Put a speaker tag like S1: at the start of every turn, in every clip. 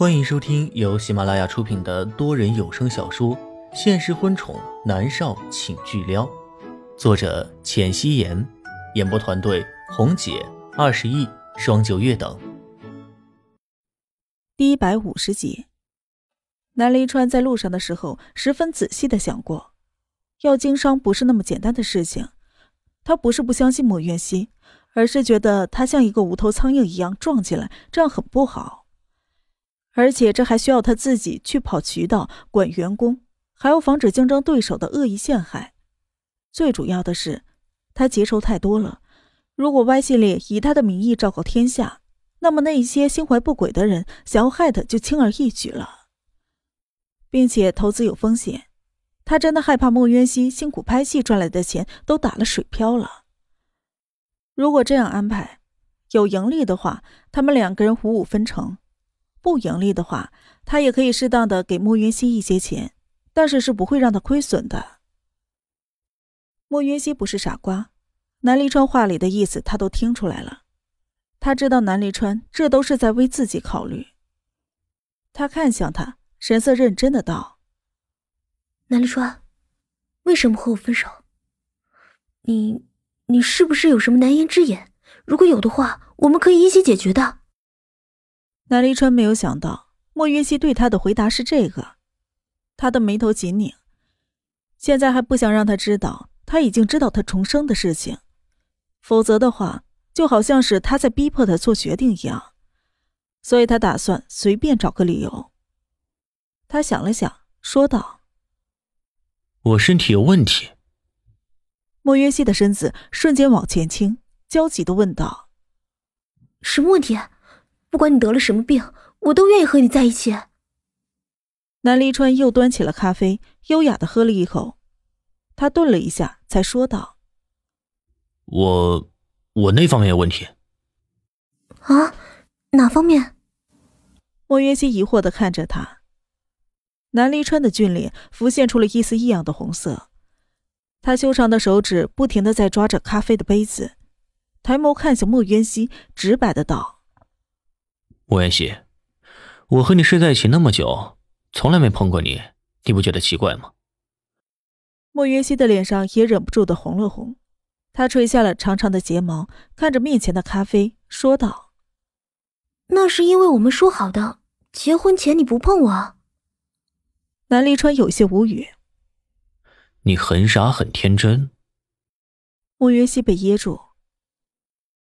S1: 欢迎收听由喜马拉雅出品的多人有声小说《现实婚宠男少请巨撩》，作者：浅汐颜，演播团队：红姐、二十亿、双九月等。
S2: 第一百五十集，南离川在路上的时候，十分仔细的想过，要经商不是那么简单的事情。他不是不相信莫渊熙，而是觉得他像一个无头苍蝇一样撞进来，这样很不好。而且这还需要他自己去跑渠道、管员工，还要防止竞争对手的恶意陷害。最主要的是，他结仇太多了。如果 Y 系列以他的名义昭告天下，那么那一些心怀不轨的人想要害他就轻而易举了。并且投资有风险，他真的害怕莫渊熙辛苦拍戏赚来的钱都打了水漂了。如果这样安排，有盈利的话，他们两个人五五分成。不盈利的话，他也可以适当的给莫云熙一些钱，但是是不会让他亏损的。莫云熙不是傻瓜，南离川话里的意思他都听出来了，他知道南离川这都是在为自己考虑。他看向他，神色认真的道：“
S3: 南离川，为什么和我分手？你，你是不是有什么难言之隐？如果有的话，我们可以一起解决的。”
S2: 南离川没有想到莫云熙对他的回答是这个，他的眉头紧拧，现在还不想让他知道他已经知道他重生的事情，否则的话就好像是他在逼迫他做决定一样，所以他打算随便找个理由。他想了想，说道：“
S1: 我身体有问题。”
S2: 莫云熙的身子瞬间往前倾，焦急的问道：“
S3: 什么问题？”不管你得了什么病，我都愿意和你在一起。
S2: 南离川又端起了咖啡，优雅的喝了一口，他顿了一下，才说道：“
S1: 我，我那方面有问题。”
S3: 啊？哪方面？
S2: 莫云熙疑惑的看着他。南离川的俊脸浮现出了一丝异样的红色，他修长的手指不停的在抓着咖啡的杯子，抬眸看向莫渊熙，直白的道。
S1: 莫言熙，我和你睡在一起那么久，从来没碰过你，你不觉得奇怪吗？
S2: 莫言熙的脸上也忍不住的红了红，他垂下了长长的睫毛，看着面前的咖啡，说道：“
S3: 那是因为我们说好的，结婚前你不碰我。”
S2: 南离川有些无语：“
S1: 你很傻很天真。”
S2: 莫言熙被噎住。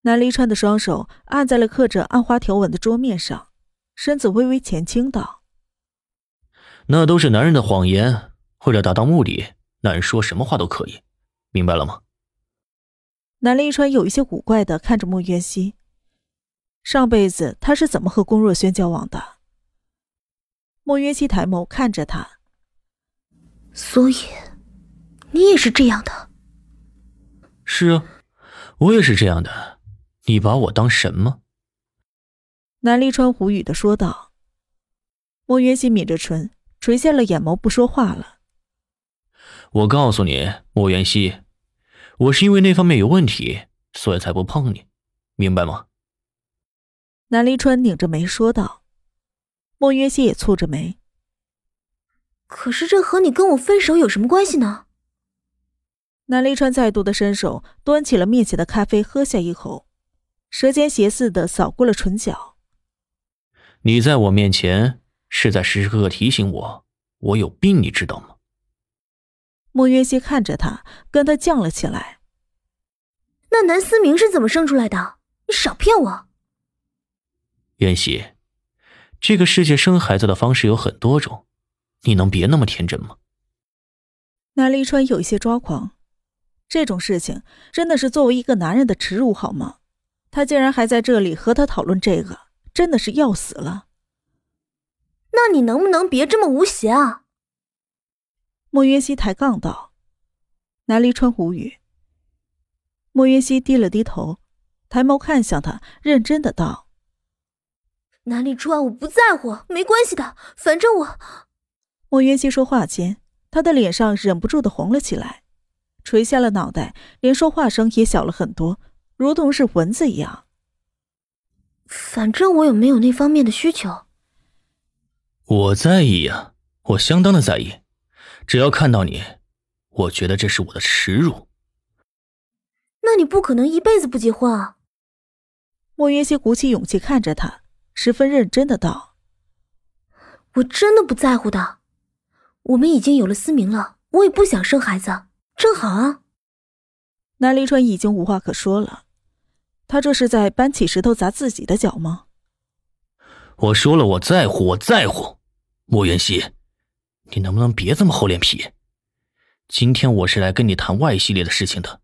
S2: 南离川的双手按在了刻着暗花条纹的桌面上，身子微微前倾道：“
S1: 那都是男人的谎言，为了达到目的，男人说什么话都可以，明白了吗？”
S2: 南离川有一些古怪的看着莫渊熙，上辈子他是怎么和龚若轩交往的？莫渊熙抬眸看着他，
S3: 所以你也是这样的？
S1: 是啊，我也是这样的。你把我当什么？
S2: 南离川无语的说道。莫渊熙抿着唇，垂下了眼眸，不说话了。
S1: 我告诉你，莫渊熙，我是因为那方面有问题，所以才不碰你，明白吗？
S2: 南离川拧着眉说道。莫渊熙也蹙着眉。
S3: 可是这和你跟我分手有什么关系呢？
S2: 南离川再度的伸手端起了面前的咖啡，喝下一口。舌尖斜似的扫过了唇角。
S1: 你在我面前是在时时刻刻提醒我，我有病，你知道吗？
S2: 莫渊熙看着他，跟他犟了起来。
S3: 那南思明是怎么生出来的？你少骗我！
S1: 渊熙，这个世界生孩子的方式有很多种，你能别那么天真吗？
S2: 南离川有一些抓狂，这种事情真的是作为一个男人的耻辱，好吗？他竟然还在这里和他讨论这个，真的是要死了。
S3: 那你能不能别这么无邪啊？
S2: 莫云熙抬杠道。南离川无语。莫云熙低了低头，抬眸看向他，认真的道：“
S3: 南离川，我不在乎，没关系的，反正我……”
S2: 莫云熙说话间，他的脸上忍不住的红了起来，垂下了脑袋，连说话声也小了很多。如同是蚊子一样。
S3: 反正我也没有那方面的需求？
S1: 我在意呀，我相当的在意。只要看到你，我觉得这是我的耻辱。
S3: 那你不可能一辈子不结婚啊！
S2: 莫云熙鼓起勇气看着他，十分认真的道：“
S3: 我真的不在乎的。我们已经有了思明了，我也不想生孩子，正好啊。”
S2: 南离川已经无话可说了，他这是在搬起石头砸自己的脚吗？
S1: 我说了，我在乎，我在乎。莫云熙，你能不能别这么厚脸皮？今天我是来跟你谈 Y 系列的事情的。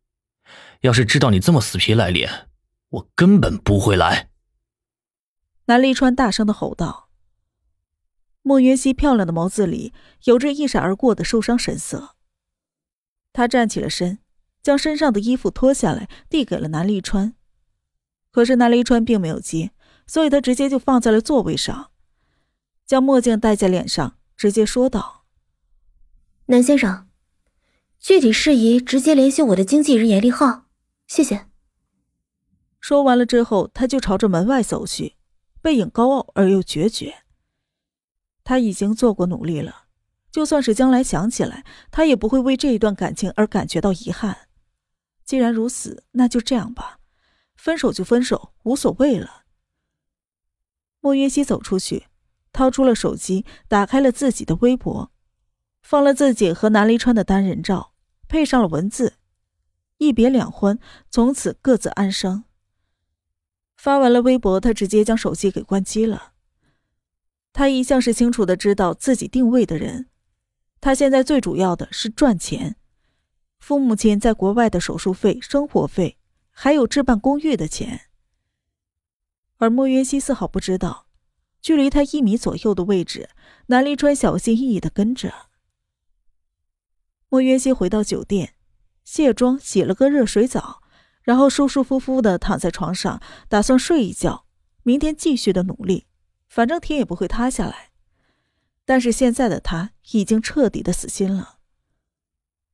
S1: 要是知道你这么死皮赖脸，我根本不会来。
S2: 南立川大声的吼道。莫云熙漂亮的眸子里有着一闪而过的受伤神色。他站起了身，将身上的衣服脱下来，递给了南立川。可是南离川并没有接。所以他直接就放在了座位上，将墨镜戴在脸上，直接说道：“
S3: 南先生，具体事宜直接联系我的经纪人严立浩，谢谢。”
S2: 说完了之后，他就朝着门外走去，背影高傲而又决绝。他已经做过努力了，就算是将来想起来，他也不会为这一段感情而感觉到遗憾。既然如此，那就这样吧，分手就分手，无所谓了。莫云熙走出去，掏出了手机，打开了自己的微博，放了自己和南离川的单人照，配上了文字：“一别两欢，从此各自安生。”发完了微博，他直接将手机给关机了。他一向是清楚的知道自己定位的人，他现在最主要的是赚钱，父母亲在国外的手术费、生活费，还有置办公寓的钱。而莫云熙丝毫不知道，距离他一米左右的位置，南离川小心翼翼的跟着。莫云熙回到酒店，卸妆，洗了个热水澡，然后舒舒服服的躺在床上，打算睡一觉，明天继续的努力，反正天也不会塌下来。但是现在的他已经彻底的死心了。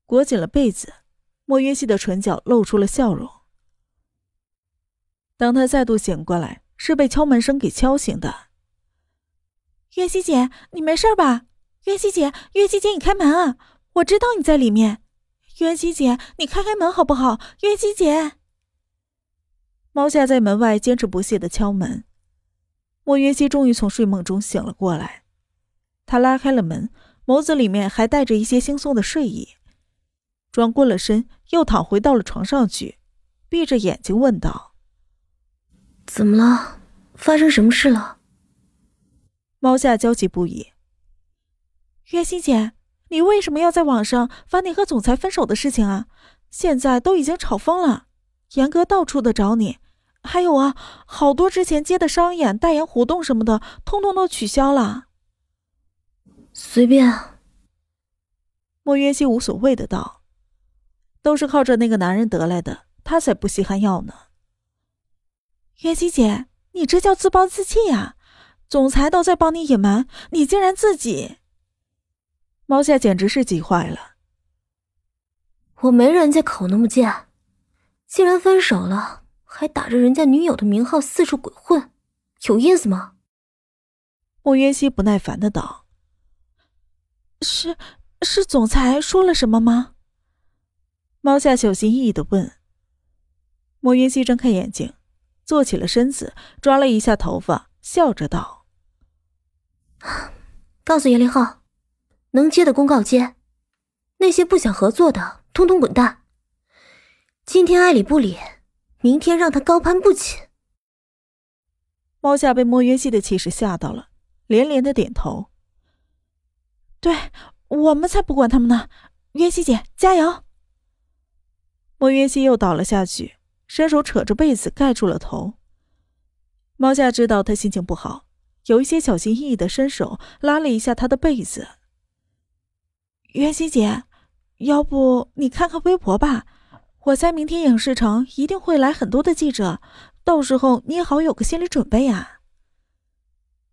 S2: 裹紧了被子，莫云熙的唇角露出了笑容。当他再度醒过来。是被敲门声给敲醒的。月西姐，你没事吧？月西姐，月西姐，你开门啊！我知道你在里面。月西姐，你开开门好不好？月西姐。猫夏在门外坚持不懈的敲门。莫云熙终于从睡梦中醒了过来，他拉开了门，眸子里面还带着一些惺忪的睡意，转过了身，又躺回到了床上去，闭着眼睛问道。
S3: 怎么了？发生什么事了？
S2: 猫夏焦急不已。月心姐，你为什么要在网上发你和总裁分手的事情啊？现在都已经吵疯了，严哥到处的找你，还有啊，好多之前接的商演、代言活动什么的，通通都取消了。
S3: 随便。
S2: 莫约西无所谓的道：“都是靠着那个男人得来的，他才不稀罕要呢。”月姬姐，你这叫自暴自弃呀！总裁都在帮你隐瞒，你竟然自己……猫夏简直是急坏了。
S3: 我没人家口那么贱，既然分手了，还打着人家女友的名号四处鬼混，有意思吗？
S2: 莫渊熙不耐烦的道：“是是，总裁说了什么吗？”猫夏小心翼翼的问。莫云熙睁开眼睛。坐起了身子，抓了一下头发，笑着道：“
S3: 告诉严凌浩，能接的公告接，那些不想合作的，通通滚蛋。今天爱理不理，明天让他高攀不起。”
S2: 猫夏被莫云熙的气势吓到了，连连的点头：“对我们才不管他们呢，云熙姐加油。”莫云熙又倒了下去。伸手扯着被子盖住了头。猫夏知道他心情不好，有一些小心翼翼的伸手拉了一下他的被子。袁熙姐，要不你看看微博吧？我猜明天影视城一定会来很多的记者，到时候你也好有个心理准备啊。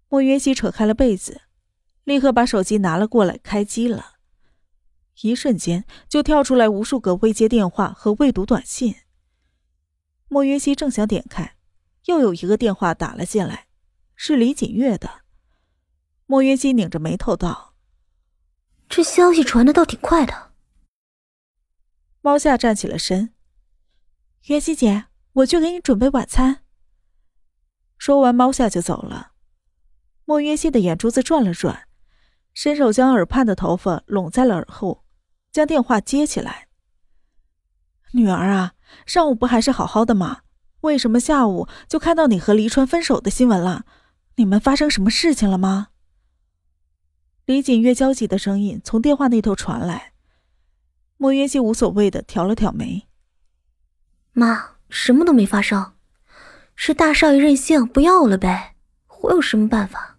S2: 莫云熙扯开了被子，立刻把手机拿了过来，开机了。一瞬间就跳出来无数个未接电话和未读短信。莫云熙正想点开，又有一个电话打了进来，是李锦月的。莫约西拧着眉头道：“
S3: 这消息传的倒挺快的。”
S2: 猫夏站起了身：“约西姐，我去给你准备晚餐。”说完，猫夏就走了。莫约西的眼珠子转了转，伸手将耳畔的头发拢在了耳后，将电话接起来：“女儿啊，上午不还是好好的吗？为什么下午就看到你和黎川分手的新闻了？你们发生什么事情了吗？”李锦月焦急的声音从电话那头传来。莫约西无所谓的挑了挑眉：“
S3: 妈，什么都没发生，是大少爷任性不要我了呗，我有什么办法？”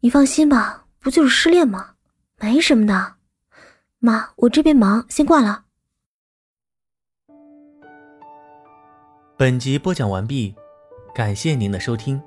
S3: 你放心吧，不就是失恋吗？没什么的。妈，我这边忙，先挂了。
S1: 本集播讲完毕，感谢您的收听。